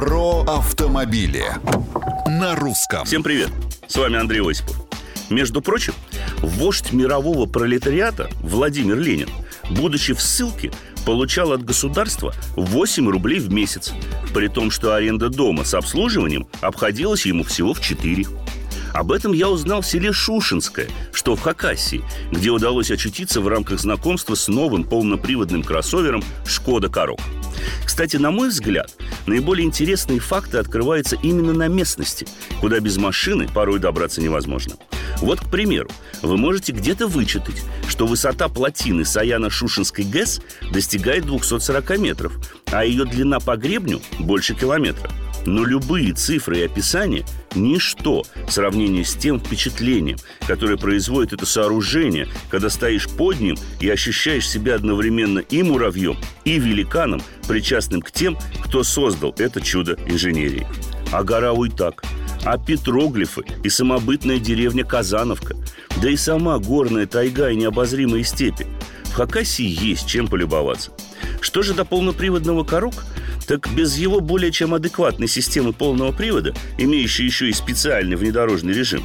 Про автомобили на русском. Всем привет! С вами Андрей Осипов. Между прочим, вождь мирового пролетариата Владимир Ленин, будучи в ссылке, получал от государства 8 рублей в месяц, при том, что аренда дома с обслуживанием обходилась ему всего в 4. Об этом я узнал в селе Шушинское, что в Хакасии, где удалось очутиться в рамках знакомства с новым полноприводным кроссовером «Шкода Корок». Кстати, на мой взгляд, наиболее интересные факты открываются именно на местности, куда без машины порой добраться невозможно. Вот, к примеру, вы можете где-то вычитать, что высота плотины Саяно-Шушинской ГЭС достигает 240 метров, а ее длина по гребню больше километра. Но любые цифры и описания – ничто в сравнении с тем впечатлением, которое производит это сооружение, когда стоишь под ним и ощущаешь себя одновременно и муравьем, и великаном, причастным к тем, кто создал это чудо инженерии. А гора Уйтак, а петроглифы и самобытная деревня Казановка, да и сама горная тайга и необозримые степи. В Хакасии есть чем полюбоваться. Что же до полноприводного корок – так без его более чем адекватной системы полного привода, имеющей еще и специальный внедорожный режим,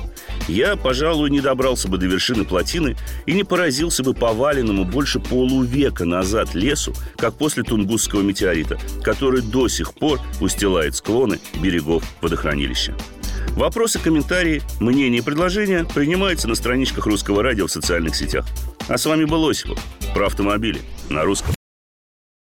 я, пожалуй, не добрался бы до вершины плотины и не поразился бы поваленному больше полувека назад лесу, как после Тунгусского метеорита, который до сих пор устилает склоны берегов водохранилища. Вопросы, комментарии, мнения и предложения принимаются на страничках Русского радио в социальных сетях. А с вами был Осипов про автомобили на русском.